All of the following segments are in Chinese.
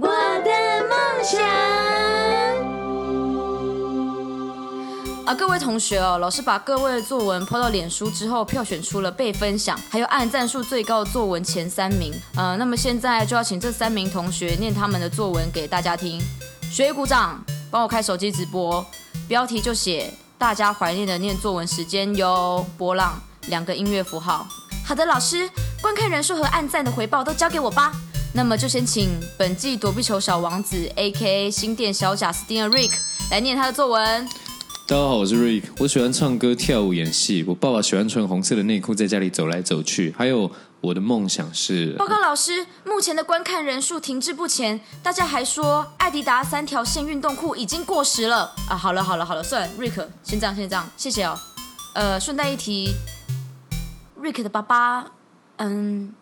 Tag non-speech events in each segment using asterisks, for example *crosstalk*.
我的梦想。啊，各位同学哦，老师把各位的作文抛到脸书之后，票选出了被分享还有按赞数最高的作文前三名。呃，那么现在就要请这三名同学念他们的作文给大家听。学鼓掌，帮我开手机直播，标题就写大家怀念的念作文时间哟。波浪两个音乐符号。好的，老师，观看人数和按赞的回报都交给我吧。那么就先请本季躲避球小王子 （A.K.A. 新店小贾斯汀的 Rick） 来念他的作文。大家好，我是 Rick。我喜欢唱歌、跳舞、演戏。我爸爸喜欢穿红色的内裤，在家里走来走去。还有我的梦想是……报告老师，目前的观看人数停滞不前，大家还说艾迪达三条线运动裤已经过时了啊！好了好了好了，算了，Rick，先这样先这样，谢谢哦。呃，顺带一提，Rick 的爸爸，嗯。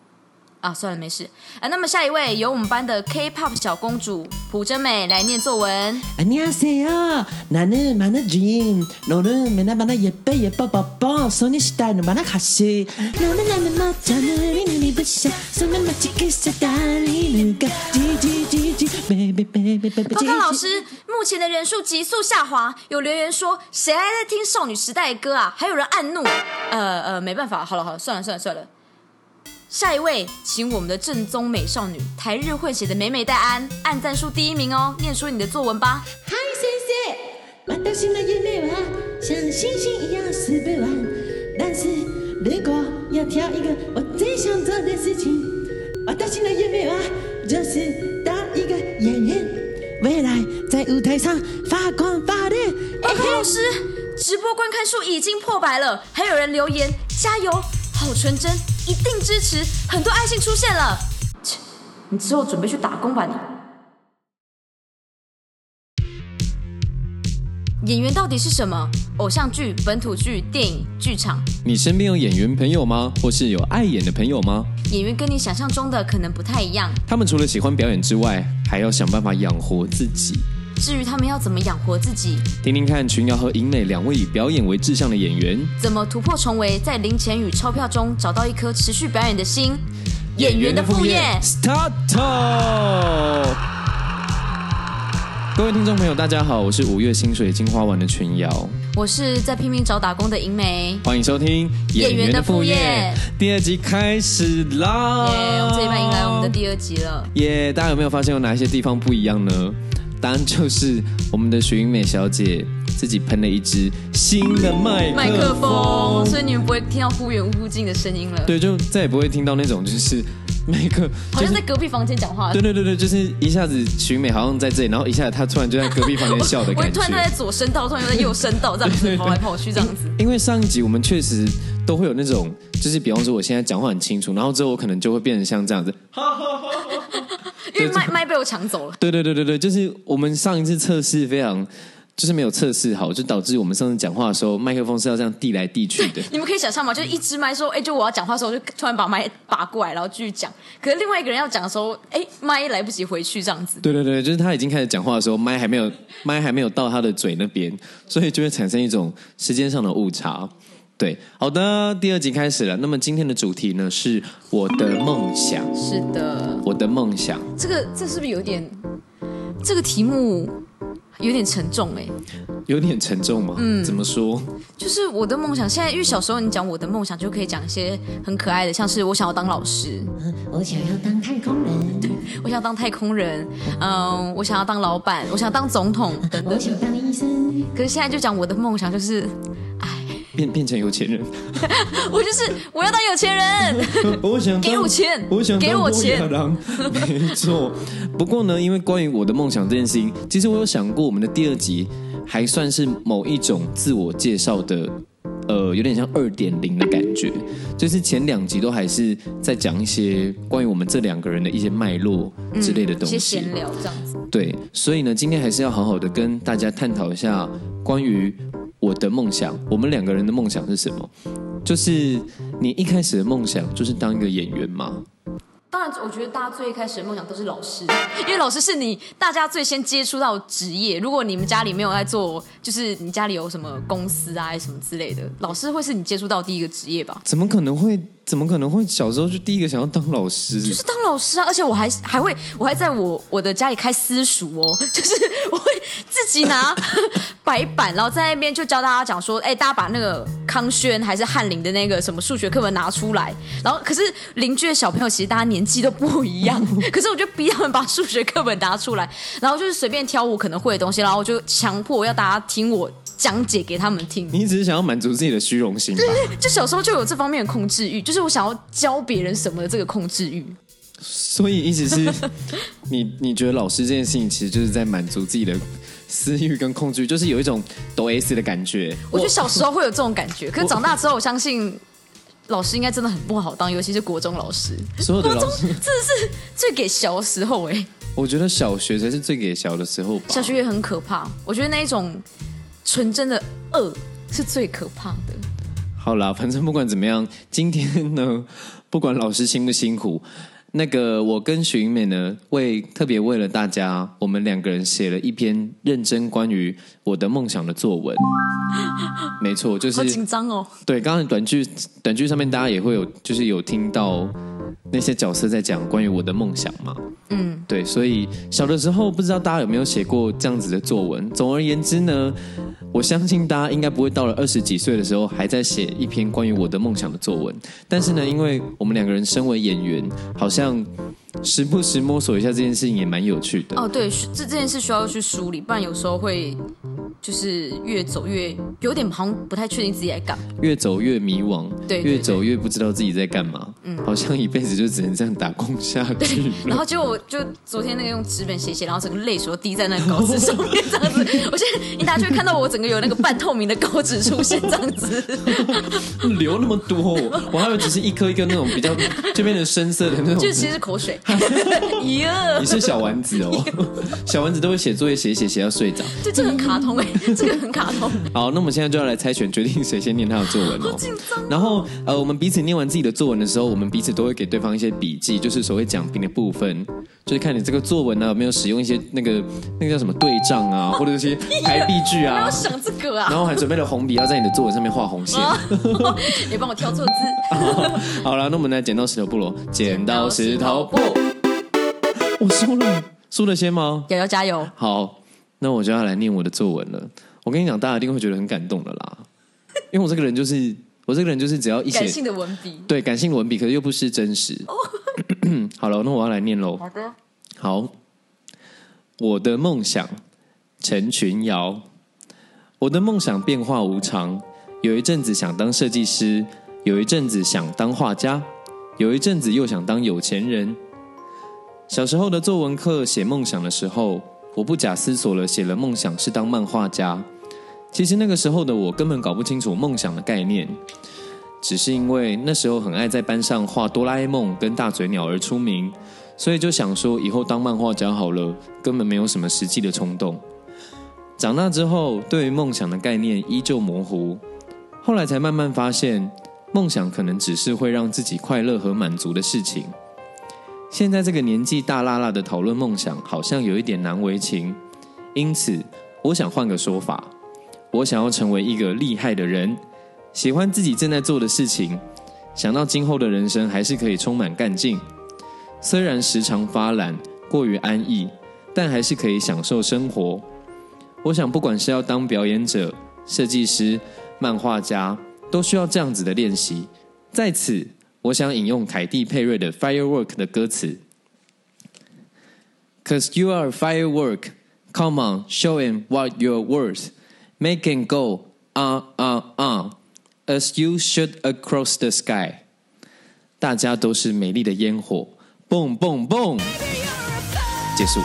啊，算了，没事。啊，那么下一位由我们班的 K-pop 小公主朴真美来念作文。안녕하세요나는만화주인너는맨날만화예뻐예뻐뽀뽀소녀시대는만화가수너는나는멋져느리눈이부셔손은마치그스달리는거지지지지 baby baby baby 报告老师，目前的人数急速下滑，有留言说谁还在听少女时代的歌啊？还有人暗怒。呃呃，没办法，好了好了，算了算了算了。 下一位，请我们的正宗美少女台日混血的美美戴安，按赞数第一名哦，念出你的作文吧。嗨，谢谢。私の夢は像星星一样四百万，但是如果要挑一个我最想做的事情，私の夢は就是当一个演员，未来在舞台上发光发热。报告老师，直播观看数已经破百了，还有人留言加油。好纯真， 一定支持！很多爱心出现了。切，你之后准备去打工吧你。演员到底是什么？偶像剧、本土剧、电影、剧场。你身边有演员朋友吗？或是有爱演的朋友吗？演员跟你想象中的可能不太一样。他们除了喜欢表演之外，还要想办法养活自己。至于他们要怎么养活自己，听听看群瑶和银美两位以表演为志向的演员，怎么突破重围，在零钱与钞票中找到一颗持续表演的心。演员的副业，start。各位听众朋友，大家好，我是五月薪水金花丸的群瑶，我是在拼命找打工的银美，欢迎收听演员的副业第二集开始啦！耶，我们这一半迎来我们的第二集了。耶，大家有没有发现有哪一些地方不一样呢？答案就是我们的徐云美小姐自己喷了一支新的麦麦克风，所以你们不会听到忽远忽近的声音了。对，就再也不会听到那种就是麦克，好像在隔壁房间讲话。对对对对，就是一下子徐云美好像在这里，然后一下子她突然就在隔壁房间笑的感觉。*laughs* 突然她在左声道，突然又在右声道，这样子 *laughs* 跑来跑去这样子。因为上一集我们确实都会有那种，就是比方说我现在讲话很清楚，然后之后我可能就会变成像这样子。*laughs* 因为麦麦被我抢走了。对对对对对，就是我们上一次测试非常，就是没有测试好，就导致我们上次讲话的时候，麦克风是要这样递来递去的。*laughs* 你们可以想象吗？就是一支麦说，哎，就我要讲话的时候，就突然把麦拔过来，然后继续讲。可是另外一个人要讲的时候，哎，麦来不及回去，这样子。对对对，就是他已经开始讲话的时候，麦还没有麦还没有到他的嘴那边，所以就会产生一种时间上的误差。对，好的，第二集开始了。那么今天的主题呢，是我的梦想。是的，我的梦想。这个这是不是有点？这个题目有点沉重哎。有点沉重吗？嗯，怎么说？就是我的梦想。现在因为小时候你讲我的梦想，就可以讲一些很可爱的，像是我想要当老师，*laughs* 我想要当太空人，*laughs* 对我想要当太空人，嗯，我想要当老板，我想要当总统等等。我想当医生。可是现在就讲我的梦想，就是。变变成有钱人，*laughs* 我就是我要当有钱人。*laughs* 我想给我钱，我想给我钱。*laughs* 没错，不过呢，因为关于我的梦想这件事情，其实我有想过，我们的第二集还算是某一种自我介绍的，呃，有点像二点零的感觉。就是前两集都还是在讲一些关于我们这两个人的一些脉络之类的东西，闲聊这样子。对，所以呢，今天还是要好好的跟大家探讨一下关于。我的梦想，我们两个人的梦想是什么？就是你一开始的梦想就是当一个演员吗？当然，我觉得大家最一开始的梦想都是老师，因为老师是你大家最先接触到职业。如果你们家里没有在做，就是你家里有什么公司啊什么之类的，老师会是你接触到第一个职业吧？怎么可能会怎么可能会小时候就第一个想要当老师？就是当老师啊，而且我还还会，我还在我我的家里开私塾哦，*laughs* 就是我会自己拿 *laughs* 白板，然后在那边就教大家讲说，哎，大家把那个康轩还是翰林的那个什么数学课本拿出来，然后可是邻居的小朋友其实大家年纪都不一样，*laughs* 可是我就逼他们把数学课本拿出来，然后就是随便挑我可能会的东西，然后我就强迫要大家听我讲解给他们听。你只是想要满足自己的虚荣心吧？就小时候就有这方面的控制欲，就是我想要教别人什么的这个控制欲。所以一直是 *laughs* 你你觉得老师这件事情其实就是在满足自己的私欲跟控制欲，就是有一种抖 S 的感觉。我觉得小时候会有这种感觉，可是长大之后，我相信老师应该真的很不好当，尤其是国中老师。所有的国中老师真的是最给小的时候哎、我觉得小学才是最给小的时候吧。小学也很可怕。我觉得那一种纯真的恶是最可怕的。好啦，反正不管怎么样，今天呢，不管老师辛不辛苦，那个我跟许英美呢，为特别为了大家，我们两个人写了一篇认真关于我的梦想的作文。*laughs* 没错，就是好是紧张哦！对，刚刚短剧短剧上面大家也会有，就是有听到那些角色在讲关于我的梦想嘛。嗯，对，所以小的时候不知道大家有没有写过这样子的作文。总而言之呢，我相信大家应该不会到了二十几岁的时候还在写一篇关于我的梦想的作文。但是呢，因为我们两个人身为演员，好像时不时摸索一下这件事情也蛮有趣的。哦，对，这这件事需要去梳理，不然有时候会就是越走越有点好像不太确定自己在干嘛。越走越迷惘，对对越走越不知道自己在干嘛。嗯，好像一辈子就只能这样打工下去了。然后结果我就昨天那个用纸本写写，然后整个泪水都滴在那个稿纸上面，这样子。我现在大家就会看到我整个有那个半透明的稿纸出现，这样子。流那么多，我还以为只是一颗一颗那种比较就变成深色的那种。就其实是口水。呀你，是小丸子哦，小丸子都会写作业写写写到睡着。对这个很卡通哎、这个很卡通。好，那我们现在就要来猜拳，决定谁先念他的作文哦。然后呃，我们彼此念完自己的作文的时候，我们彼此都会给对方一些笔记，就是所谓讲评的部分，就是看你这个作文呢、有没有使用一些那个那个叫什么对仗啊，或者一些排比句啊要。想这个啊！然后还准备了红笔，要在你的作文上面画红线。*laughs* 你帮我挑错字。*laughs* 好了，那我们来剪刀石头布喽，剪刀石头布。*laughs* 我输了，输了先吗？瑶瑶加油！好，那我就要来念我的作文了。我跟你讲，大家一定会觉得很感动的啦，因为我这个人就是我这个人就是只要一写感性的文笔。对感性文笔，可是又不失真实。*clears throat* 好了，那我要来念喽。好的。好，我的梦想，陈群瑶。我的梦想变化无常，有一阵子想当设计师，有一阵子想当画家，有一阵子又想当有钱人。小时候的作文课写梦想的时候，我不假思索了写了梦想是当漫画家。其实那个时候的我根本搞不清楚梦想的概念，只是因为那时候很爱在班上画哆啦 A 梦跟大嘴鸟而出名，所以就想说以后当漫画家好了，根本没有什么实际的冲动。长大之后，对于梦想的概念依旧模糊，后来才慢慢发现，梦想可能只是会让自己快乐和满足的事情。现在这个年纪大辣辣的讨论梦想，好像有一点难为情，因此我想换个说法，我想要成为一个厉害的人，喜欢自己正在做的事情，想到今后的人生还是可以充满干劲。虽然时常发懒，过于安逸，但还是可以享受生活。我想，不管是要当表演者、设计师、漫画家，都需要这样子的练习。在此，我想引用凯蒂佩瑞的《Firework》的歌词：“Cause you are firework, come on, show him what you're worth, make him go on, on, on, as you shoot across the sky。”大家都是美丽的烟火，，Boom, Boom, Boom！结束。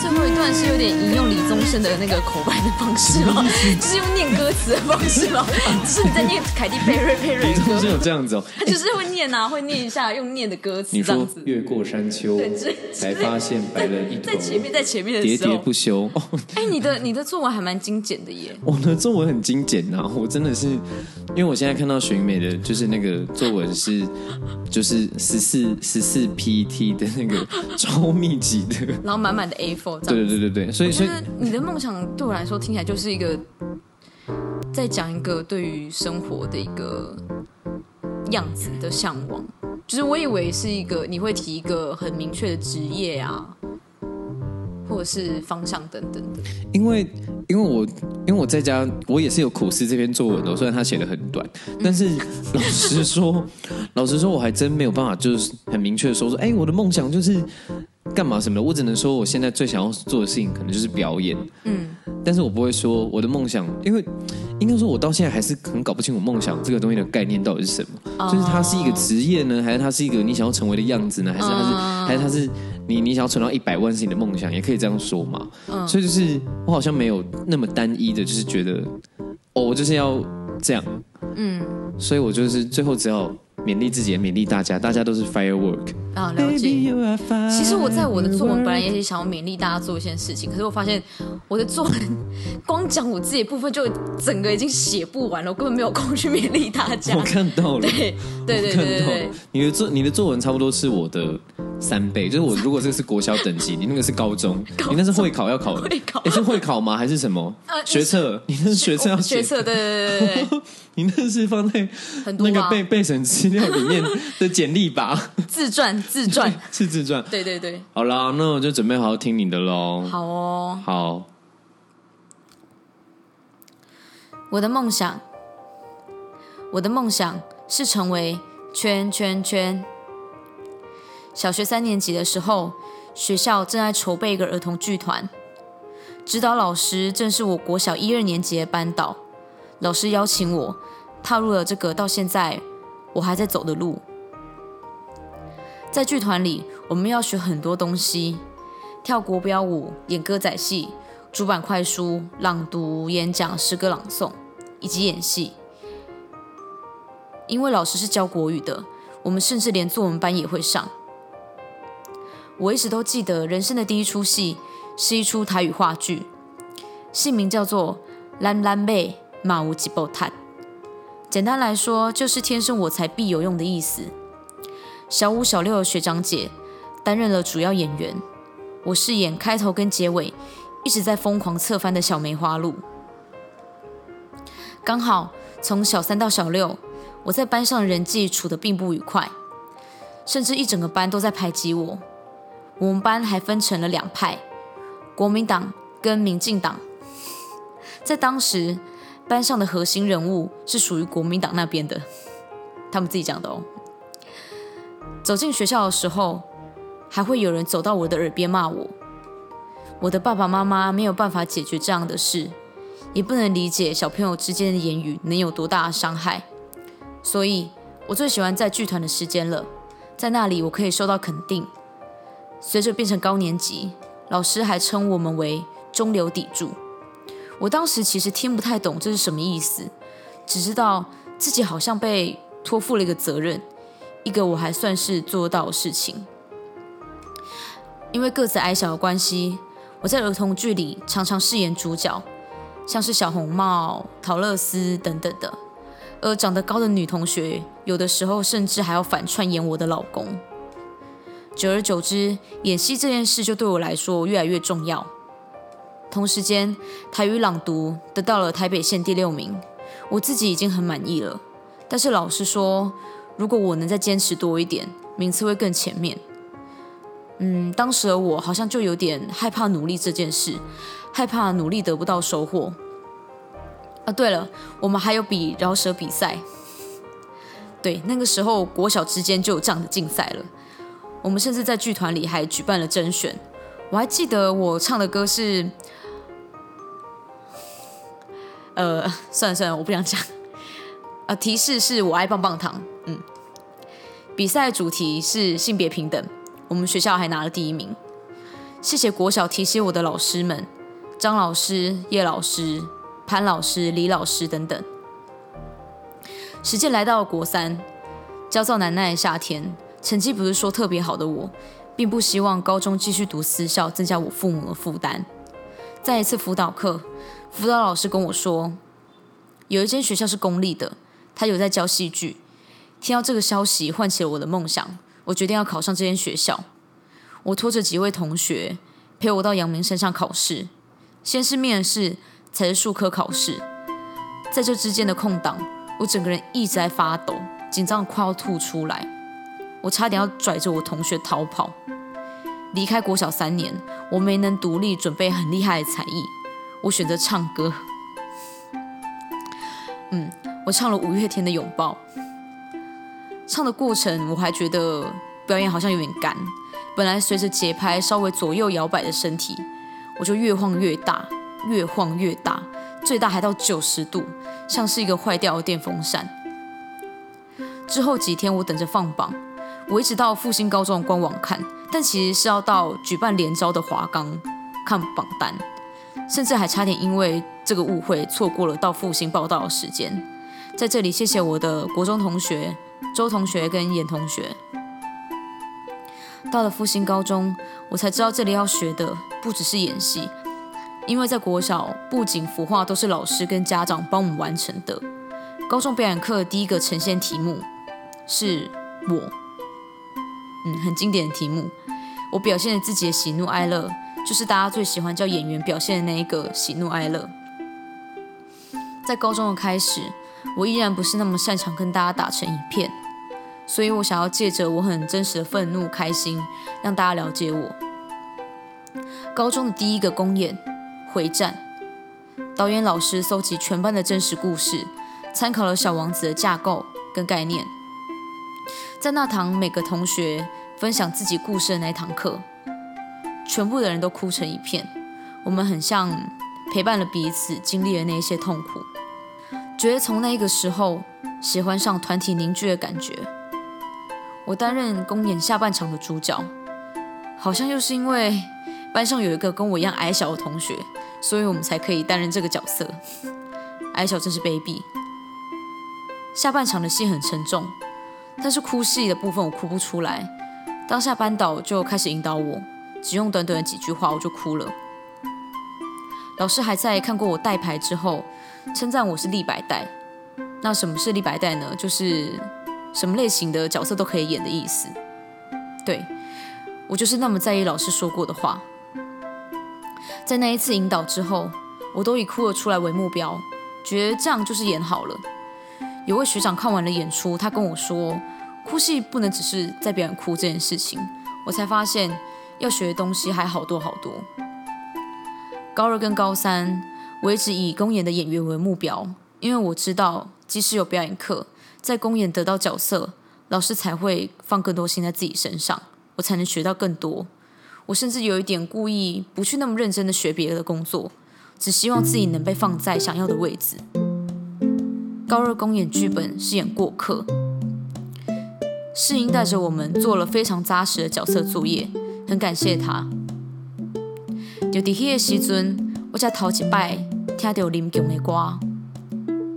最后一段是有点引用李宗盛的那个口白的方式吗？就是用念歌词的方式吗？*laughs* 就是你在念凯蒂佩瑞佩瑞的歌都是，有这样子哦。他就是会念啊，会念一下用念的歌词你说这样子。越过山丘才发现白了一头在前面，在前面的喋喋，不休。哦，哎，你的你的作文还蛮精简的耶。*laughs* 我的作文很精简啊、我真的是，因为我现在看到寻美的，就是那个作文是，就是十四十四 PT 的那个超密集的，然后满满的 A4 这对样。对对对对，所以所以你的梦想对我来说听起来就是一个，在讲一个对于生活的一个样子的向往。就是我以为是一个你会提一个很明确的职业啊，或者是方向等等的。因为因为我因为我在家，我也是有苦思这篇作文的，虽然它写的很短，但是老实说，*laughs* 老实说，我还真没有办法，就是很明确的说说，*laughs* 哎，我的梦想就是干嘛什么的。我只能说，我现在最想要做的事情，可能就是表演。嗯，但是我不会说我的梦想，因为应该说，我到现在还是很搞不清楚梦想这个东西的概念到底是什么。就是它是一个职业呢，还是它是一个你想要成为的样子呢？还是它是还是它是你你想要存到一百万是你的梦想？也可以这样说嘛。嗯所以就是我好像没有那么单一的，就是觉得哦，我就是要这样。嗯，所以我就是最后只要勉励自己，也勉励大家，大家都是 firework。啊，了解。其实我在我的作文本来也是想要勉励大家做一件事情，可是我发现我的作文 *laughs* 光讲我自己的部分就整个已经写不完了，我根本没有空去勉励大家。*laughs* 我看到了，对对对看对你的作你的作文差不多是我的三倍，就是我如果这个是国小等级，你那个是高中，你那是会考要考的，会考诶是会考吗？还是什么？学测？你那是学测要写学测，对对对 *laughs* 你那是放在那个备备审资料里面的简历吧？*laughs* 自传自传，是自传。对对对，好啦，那我就准备好好听你的喽。好哦。好，我的梦想，我的梦想是成为圈圈圈。小学三年级的时候，学校正在筹备一个儿童剧团，指导老师正是我国小一二年级的班导。老师邀请我踏入了这个到现在我还在走的路。在剧团里，我们要学很多东西，跳国标舞、演歌仔戏、主板快书、朗读、演讲、诗歌朗诵，以及演戏。因为老师是教国语的，我们甚至连作文班也会上。我一直都记得人生的第一出戏是一出台语话剧，戏名叫做《蓝蓝妹马无吉波坦》。简单来说，就是天生我材必有用的意思。小五、小六的学长姐担任了主要演员，我饰演开头跟结尾一直在疯狂侧翻的小梅花鹿。刚好从小三到小六，我在班上人际处得并不愉快，甚至一整个班都在排挤我。我们班还分成了两派，国民党跟民进党。在当时，班上的核心人物是属于国民党那边的，他们自己讲的哦。走进学校的时候，还会有人走到我的耳边骂我。我的爸爸妈妈没有办法解决这样的事，也不能理解小朋友之间的言语能有多大的伤害。所以，我最喜欢在剧团的时间了，在那里我可以受到肯定。随着变成高年级，老师还称我们为中流砥柱。我当时其实听不太懂这是什么意思，只知道自己好像被托付了一个责任，一个我还算是做到的事情。因为个子矮小的关系，我在儿童剧里常常饰演主角，像是小红帽、陶乐斯等等的。而长得高的女同学，有的时候甚至还要反串演我的老公。久而久之，演戏这件事就对我来说越来越重要。同时间，台语朗读得到了台北县第六名，我自己已经很满意了。但是老师说，如果我能再坚持多一点，名次会更前面。嗯，当时的我好像就有点害怕努力这件事，害怕努力得不到收获。啊，对了，我们还有比饶舌比赛。*laughs* 对，那个时候国小之间就有这样的竞赛了。我们甚至在剧团里还举办了甄选。我还记得我唱的歌是，呃，算了算了，我不想讲。呃，提示是我爱棒棒糖。嗯，比赛主题是性别平等，我们学校还拿了第一名。谢谢国小提携我的老师们，张老师、叶老师、潘老师、李老师等等。时间来到国三，焦躁难耐的夏天，成绩不是说特别好的我，并不希望高中继续读私校，增加我父母的负担。在一次辅导课，辅导老师跟我说，有一间学校是公立的，他有在教戏剧。听到这个消息，唤起了我的梦想，我决定要考上这间学校。我拖着几位同学陪我到阳明山上考试，先是面试，才是数科考试。在这之间的空档，我整个人一直在发抖，紧张得快要吐出来，我差点要拽着我同学逃跑。离开国小三年，我没能独立准备很厉害的才艺，我选择唱歌。嗯，我唱了五月天的《拥抱》。唱的过程我还觉得表演好像有点干，本来随着节拍稍微左右摇摆的身体，我就越晃越大，越晃越大，最大还到九十度，像是一个坏掉的电风扇。之后几天我等着放榜，我一直到复兴高中的官网看，但其实是要到举办联招的华冈看榜单，甚至还差点因为这个误会错过了到复兴报道的时间。在这里谢谢我的国中同学。周同学跟严同学到了复兴高中，我才知道这里要学的不只是演戏，因为在国小布景服化都是老师跟家长帮我们完成的。高中表演课第一个呈现题目是我，嗯，很经典的题目。我表现了自己的喜怒哀乐，就是大家最喜欢叫演员表现的那一个喜怒哀乐。在高中的开始。我依然不是那么擅长跟大家打成一片，所以我想要借着我很真实的愤怒、开心，让大家了解我。高中的第一个公演《回战》，导演老师搜集全班的真实故事，参考了《小王子》的架构跟概念。在那堂每个同学分享自己故事的那堂课，全部的人都哭成一片。我们很像陪伴了彼此，经历了那些痛苦。觉得从那个时候喜欢上团体凝聚的感觉。我担任公演下半场的主角，好像又是因为班上有一个跟我一样矮小的同学，所以我们才可以担任这个角色。矮小真是卑鄙。下半场的戏很沉重，但是哭戏的部分我哭不出来。当下班导就开始引导我，只用短短的几句话我就哭了。老师还在看过我带牌之后。称赞我是立白带，那什么是立白带呢？就是什么类型的角色都可以演的意思。对我就是那么在意老师说过的话。在那一次引导之后，我都以哭了出来为目标，觉得这样就是演好了。有位学长看完了演出，他跟我说，哭戏不能只是在表演哭这件事情。我才发现要学的东西还好多好多。高二跟高三。我一直以公演的演员为目标，因为我知道，即使有表演课，在公演得到角色，老师才会放更多心在自己身上，我才能学到更多。我甚至有一点故意不去那么认真的学别的工作，只希望自己能被放在想要的位置。高二公演剧本是演过客，世英带着我们做了非常扎实的角色作业，很感谢他。就伫迄个时阵。我才头一摆听到林强的歌，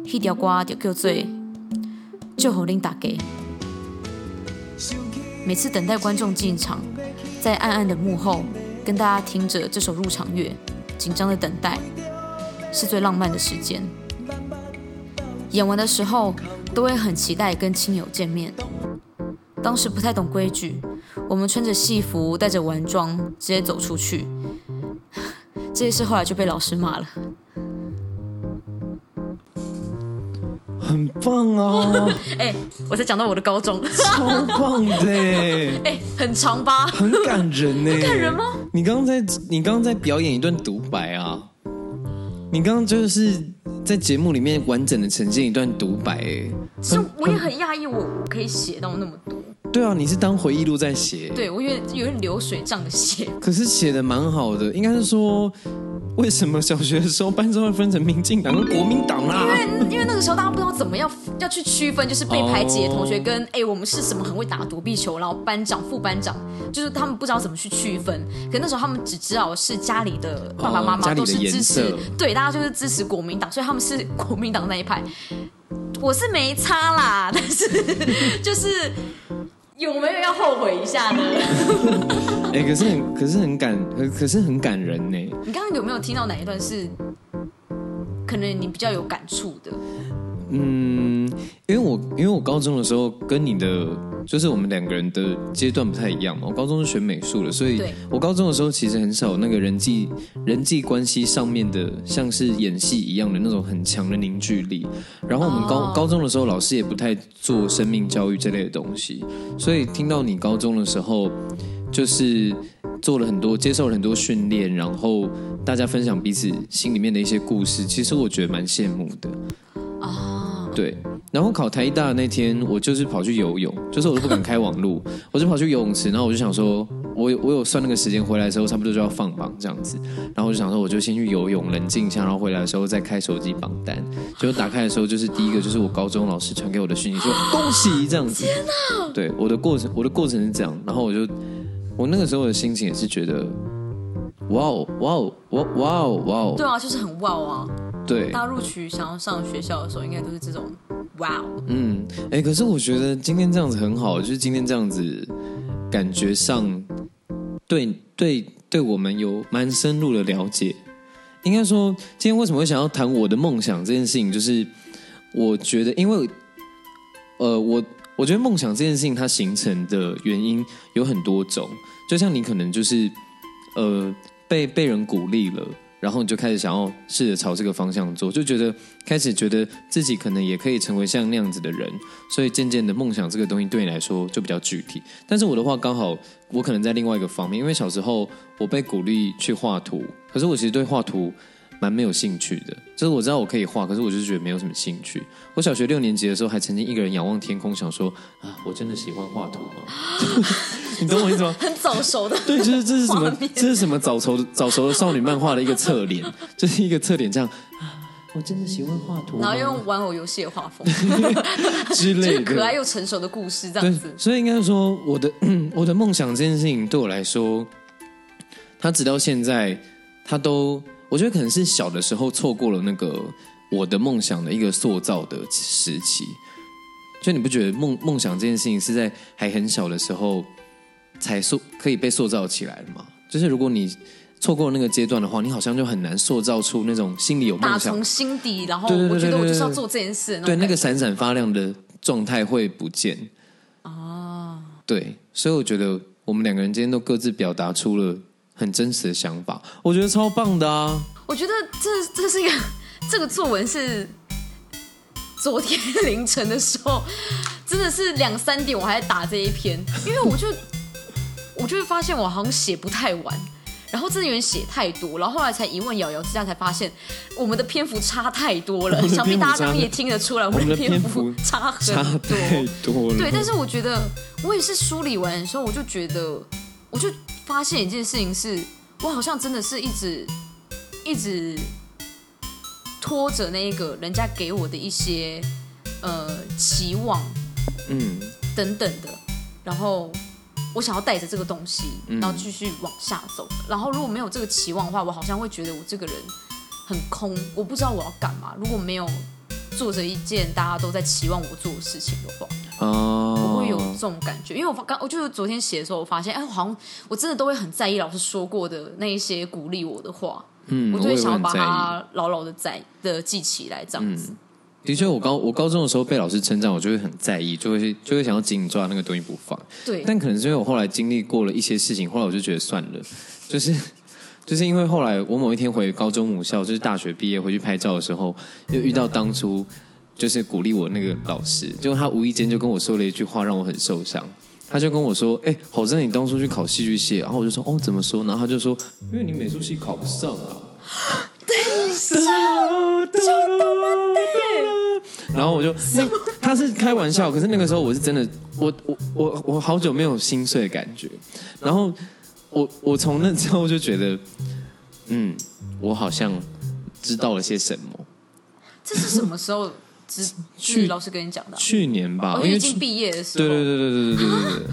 迄条歌就叫做《祝福恁大家》。每次等待观众进场，在暗暗的幕后跟大家听着这首入场乐，紧张的等待是最浪漫的时间。演完的时候都会很期待跟亲友见面。当时不太懂规矩，我们穿着戏服，带着玩装，直接走出去。*laughs* 这件事后来就被老师骂了。很棒啊！哎，我才讲到我的高中，超棒的！哎，很长吧？很感人呢。感人吗？你刚刚在，你刚刚在表演一段独白啊！你刚刚就是在节目里面完整的呈现一段独白，哎，其实我也很讶异，我可以写到那么多。对啊，你是当回忆录在写。对，我有点有点流水账的写。可是写的蛮好的，应该是说，为什么小学的时候班上会分成民进党跟国民党啦？因为因为那个时候大家不知道怎么样要去区分，就是被排挤的同学跟哎我们是什么很会打躲避球，然后班长副班长，就是他们不知道怎么去区分。可那时候他们只知道是家里的爸爸妈妈都是支持，对，大家就是支持国民党，所以他们是国民党那一派。我是没差啦，但是就是。有没有要后悔一下呢？*laughs* 哎，可是很，可是很感，可可是很感人呢。你刚刚有没有听到哪一段是可能你比较有感触的？嗯，因为我因为我高中的时候跟你的就是我们两个人的阶段不太一样嘛。我高中是学美术的，所以我高中的时候其实很少有那个人际人际关系上面的像是演戏一样的那种很强的凝聚力。然后我们高、哦高中的时候，老师也不太做生命教育这类的东西，所以听到你高中的时候，就是做了很多，接受了很多训练，然后大家分享彼此心里面的一些故事，其实我觉得蛮羡慕的。啊，对，然后考台大那天，我就是跑去游泳，就是我都不敢开网路，*laughs* 我就跑去游泳池，然后我就想说，我有我有算那个时间，回来的时候差不多就要放榜这样子，然后我就想说，我就先去游泳，冷静一下，然后回来的时候再开手机榜单，结果打开的时候，就是第一个就是我高中老师传给我的讯息，说恭喜这样子，天哪！对，我的过程我的过程是这样，然后我就我那个时候的心情也是觉得，哇哦哇哦哇哇哦哇哦，对啊，就是很哇啊！对，大家录取想要上学校的时候，应该都是这种哇哦。嗯，哎、可是我觉得今天这样子很好，就是今天这样子，感觉上对对对我们有蛮深入的了解。应该说，今天为什么会想要谈我的梦想这件事情，就是我觉得，因为呃，我我觉得梦想这件事情它形成的原因有很多种，就像你可能就是呃被被人鼓励了。然后你就开始想要试着朝这个方向做，就觉得开始觉得自己可能也可以成为像那样子的人，所以渐渐的梦想这个东西对你来说就比较具体。但是我的话刚好我可能在另外一个方面，因为小时候我被鼓励去画图，可是我其实对画图蛮没有兴趣的，就是我知道我可以画，可是我就是觉得没有什么兴趣。我小学六年级的时候还曾经一个人仰望天空，想说啊，我真的喜欢画图吗？*laughs* 你懂我意思吗？很早熟的，对，就是这是什么？这是什么早熟的早熟的少女漫画的一个侧脸，*laughs* 就是一个侧脸这样啊，我真的喜欢画图吗，然后用玩偶游戏的画风，*laughs* 之类的，就是可爱又成熟的故事这样子，。所以应该说，我的 *clears throat* 我的梦想这件事情对我来说，它直到现在，它都我觉得可能是小的时候错过了那个我的梦想的一个塑造的时期。就你不觉得梦梦想这件事情是在还很小的时候才塑可以被塑造起来的吗？就是如果你错过那个阶段的话，你好像就很难塑造出那种心里有梦想打从心底，然后我觉得我就是要做这件事的对，那个闪闪发亮的状态会不见。哦，对，所以我觉得我们两个人今天都各自表达出了很真实的想法，我觉得超棒的啊！我觉得这这是一个 *laughs* 这个作文是昨天凌晨的时候，*laughs* 真的是两三点我还在打这一篇，因为我就我就会发现我好像写不太完。然后真的有点写太多，然后后来才一问瑶瑶之下才发现，我们的篇幅差太多了 *laughs* 想必大家刚刚也听得出来，我我们的的篇篇幅差很差多。太多了。对，但是我觉得我也是梳理完的时候，我就觉得，我就发现一件事情是，我好像真的是一直一直拖着那一个人家给我的一些呃期望嗯，等等的，然后我想要带着这个东西，嗯然后继续往下走。然后如果没有这个期望的话，我好像会觉得我这个人很空，我不知道我要干嘛。如果没有做着一件大家都在期望我做的事情的话，哦，我会有这种感觉，因为我发刚我就是昨天写的时候，我发现，哎，我好像我真的都会很在意老师说过的那一些鼓励我的话，嗯，我就会想要把。它牢牢的在的记起来，这样子。的确，我高我高中的时候被老师称赞，我就会很在意，就会就会想要紧抓那个东西不放。对，但可能是因为我后来经历过了一些事情，后来我就觉得算了，就是就是因为后来我某一天回高中母校，就是大学毕业回去拍照的时候，又遇到当初就是鼓励我那个老师，结果他无意间就跟我说了一句话，让我很受伤。他就跟我说：“哎、好像，你当初去考戏剧系。”然后我就说：“哦，怎么说？”然后他就说：“因为你美术系考不上啊。*gasps* ” *laughs* 然后我就那他是开玩笑，可是那个时候我是真的，我我我我好久没有心碎的感觉。然后我我从那之后就觉得，*laughs* 嗯，我好像知道了些什么。这是什么时候知 *laughs* 去是老师跟你讲的啊？去年吧，哦，因为去因为已经毕业的时候，对对对对对对对对对。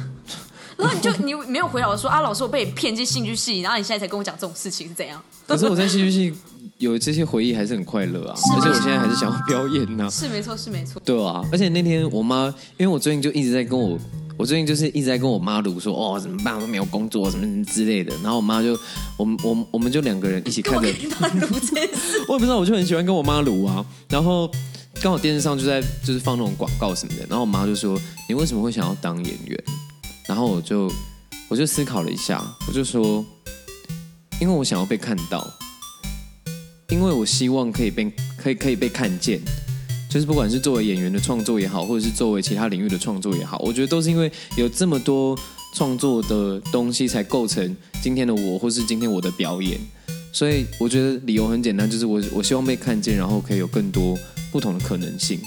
然后 *laughs* 你就你没有回答我说啊，老师我被你骗进戏剧系，然后你现在才跟我讲这种事情是怎样？可是我在戏剧系有这些回忆还是很快乐啊，而且我现在还是想要表演呢、是没错，是没错。对啊，而且那天我妈，因为我最近就一直在跟我，我最近就是一直在跟我妈撸说，哦，怎么办？我都没有工作，什么什么之类的。然后我妈就，我们我们我们就两个人一起看着，*laughs* 我也不知道，我就很喜欢跟我妈撸啊。然后刚好电视上就在就是放那种广告什么的，然后我妈就说你为什么会想要当演员？然后我就我就思考了一下，我就说，因为我想要被看到，因为我希望可以被可以可以被看见，就是不管是作为演员的创作也好，或者是作为其他领域的创作也好，我觉得都是因为有这么多创作的东西才构成今天的我，或是今天我的表演。所以我觉得理由很简单，就是我我希望被看见，然后可以有更多不同的可能性，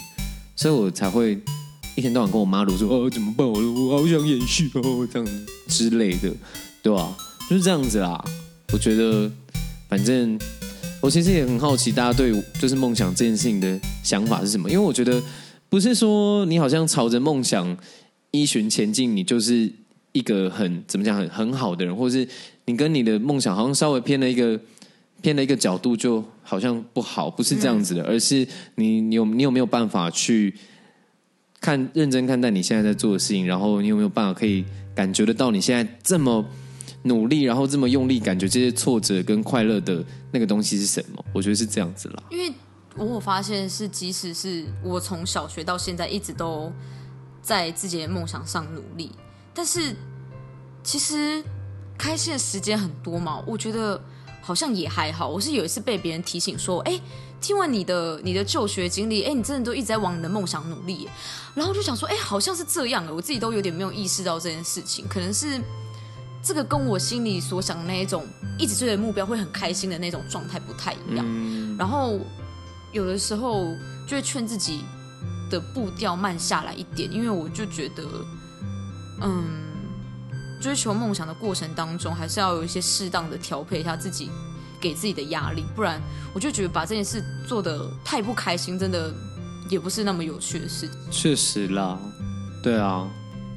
所以我才会一天到晚跟我妈撸说哦怎么办，我我好想演戏哦这样之类的，对吧、就是这样子啦。我觉得反正我其实也很好奇大家对就是梦想这件事情的想法是什么，因为我觉得不是说你好像朝着梦想依循前进，你就是一个很怎么讲很很好的人，或者是你跟你的梦想好像稍微偏了一个偏了一个角度，就好像不好，不是这样子的，而是你你有你有没有办法去看认真看待你现在在做的事情，然后你有没有办法可以感觉得到你现在这么努力，然后这么用力，感觉这些挫折跟快乐的那个东西是什么？我觉得是这样子啦。因为我有发现是，即使是我从小学到现在一直都在自己的梦想上努力，但是其实开心的时间很多嘛，我觉得好像也还好。我是有一次被别人提醒说，哎，听完你的你的就学经历，哎，你真的都一直在往你的梦想努力，然后就想说，哎，好像是这样的，我自己都有点没有意识到这件事情，可能是。这个跟我心里所想的那一种一直追着目标会很开心的那种状态不太一样，然后有的时候就会劝自己的步调慢下来一点，因为我就觉得，嗯，追求梦想的过程当中，还是要有一些适当的调配一下自己给自己的压力，不然我就觉得把这件事做的太不开心，真的也不是那么有趣的事。确实啦，对啊，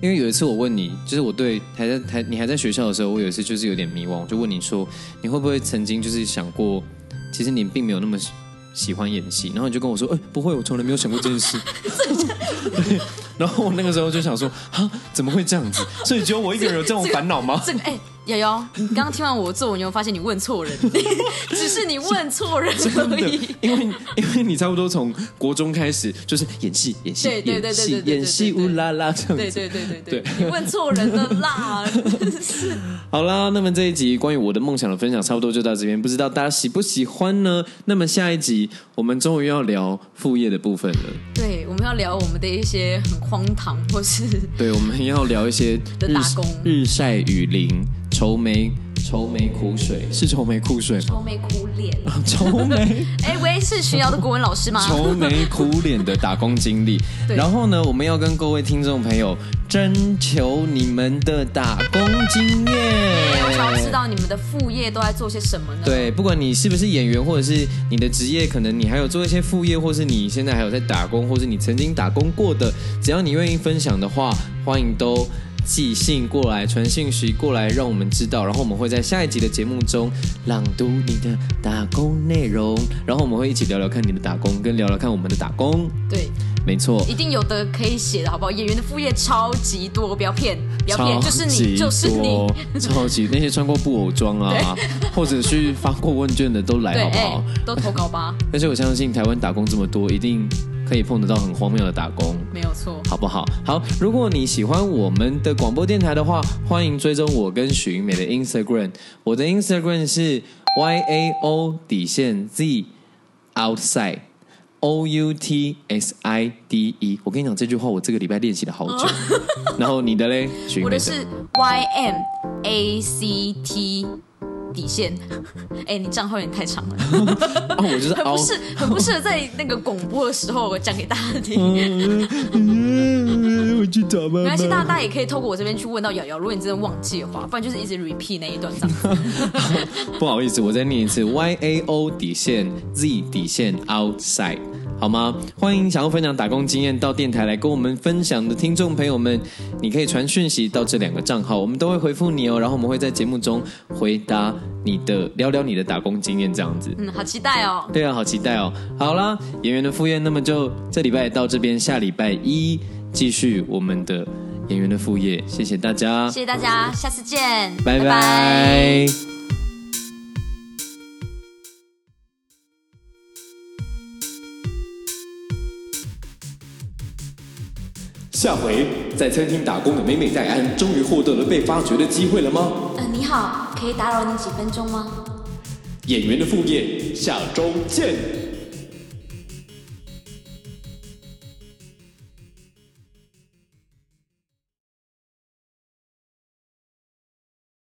因为有一次我问你，就是我对还在还你还在学校的时候，我有一次就是有点迷惘，我就问你说，你会不会曾经就是想过，其实你并没有那么喜喜欢演戏，然后你就跟我说，哎、不会，我从来没有想过这件事。*laughs* *laughs* *laughs* 对，然后我那个时候就想说，啊，怎么会这样子？所以只有我一个人有这种烦恼吗？这个哎，瑶瑶，你刚刚听完我的作文，你有发现你问错人？*laughs* 只是你问错人而已。，因为因为你差不多从国中开始就是演戏，演戏，对对对演戏乌拉拉这样子。对对对对对，你问错人了啦！*laughs* 好啦，那么这一集关于我的梦想的分享差不多就到这边，不知道大家喜不喜欢呢？那么下一集我们终于要聊副业的部分了，对，我们要聊我们的一些很荒唐，或是对，我们要聊一些日的打工。日晒雨淋、愁眉愁眉苦水，是愁眉苦水吗？愁眉苦脸。愁眉。*laughs* 哎，喂，是群瑶的国文老师吗？愁眉苦脸的打工经历。然后呢，我们要跟各位听众朋友征求你们的打工经我想要知。道你们的副业都在做些什么呢？，对，不管你是不是演员，或者是你的职业，可能你还有做一些副业，或是你现在还有在打工，或是你曾经打工过的，只要你愿意分享的话，欢迎都寄信过来，传信息过来，让我们知道。然后我们会在下一集的节目中朗读你的打工内容，然后我们会一起聊聊看你的打工，跟聊聊看我们的打工。对，没错，一定有的可以写的好不好？演员的副业超级多，不要骗，不要骗，就是你，就是你。超级那些穿过布偶装啊，或者去发过问卷的都来好不好？，都投稿吧，*laughs* 但是我相信台湾打工这么多，一定可以碰得到很荒谬的打工。没有错。好不好？好，如果你喜欢我们的广播电台的话，欢迎追踪我跟许云美的 Instagram。我的 Instagram 是 y a o 底线 z outside o u t s i d e。我跟你讲这句话，我这个礼拜练习了好久。*laughs* 然后你的嘞，我的是 Y M A C T 底线。*laughs* 哎，你账号有点太长了，*laughs* 哦，我就是凹很不。适，很不适合在那个广播的时候我讲给大家听。嗯我去找妈没关系，大家大家也可以透过我这边去问到瑶瑶，如果你真的忘记的话，不然就是一直 repeat 那一段这样子。*laughs* 不好意思，我再念一次：y a o 底线 z 底线 outside，好吗？欢迎想要分享打工经验到电台来跟我们分享的听众朋友们，你可以传讯息到这两个账号，我们都会回复你哦。然后我们会在节目中回答你的，聊聊你的打工经验，这样子。嗯，好期待哦。对啊，好期待哦！好啦，演员的副业，那么就这礼拜到这边，下礼拜一继续我们的演员的副业，谢谢大家，谢谢大家，下次见，拜拜下回在餐厅打工的美美戴安终于获得了被发掘的机会了吗？呃，你好，可以打扰你几分钟吗？演员的副业，下周见。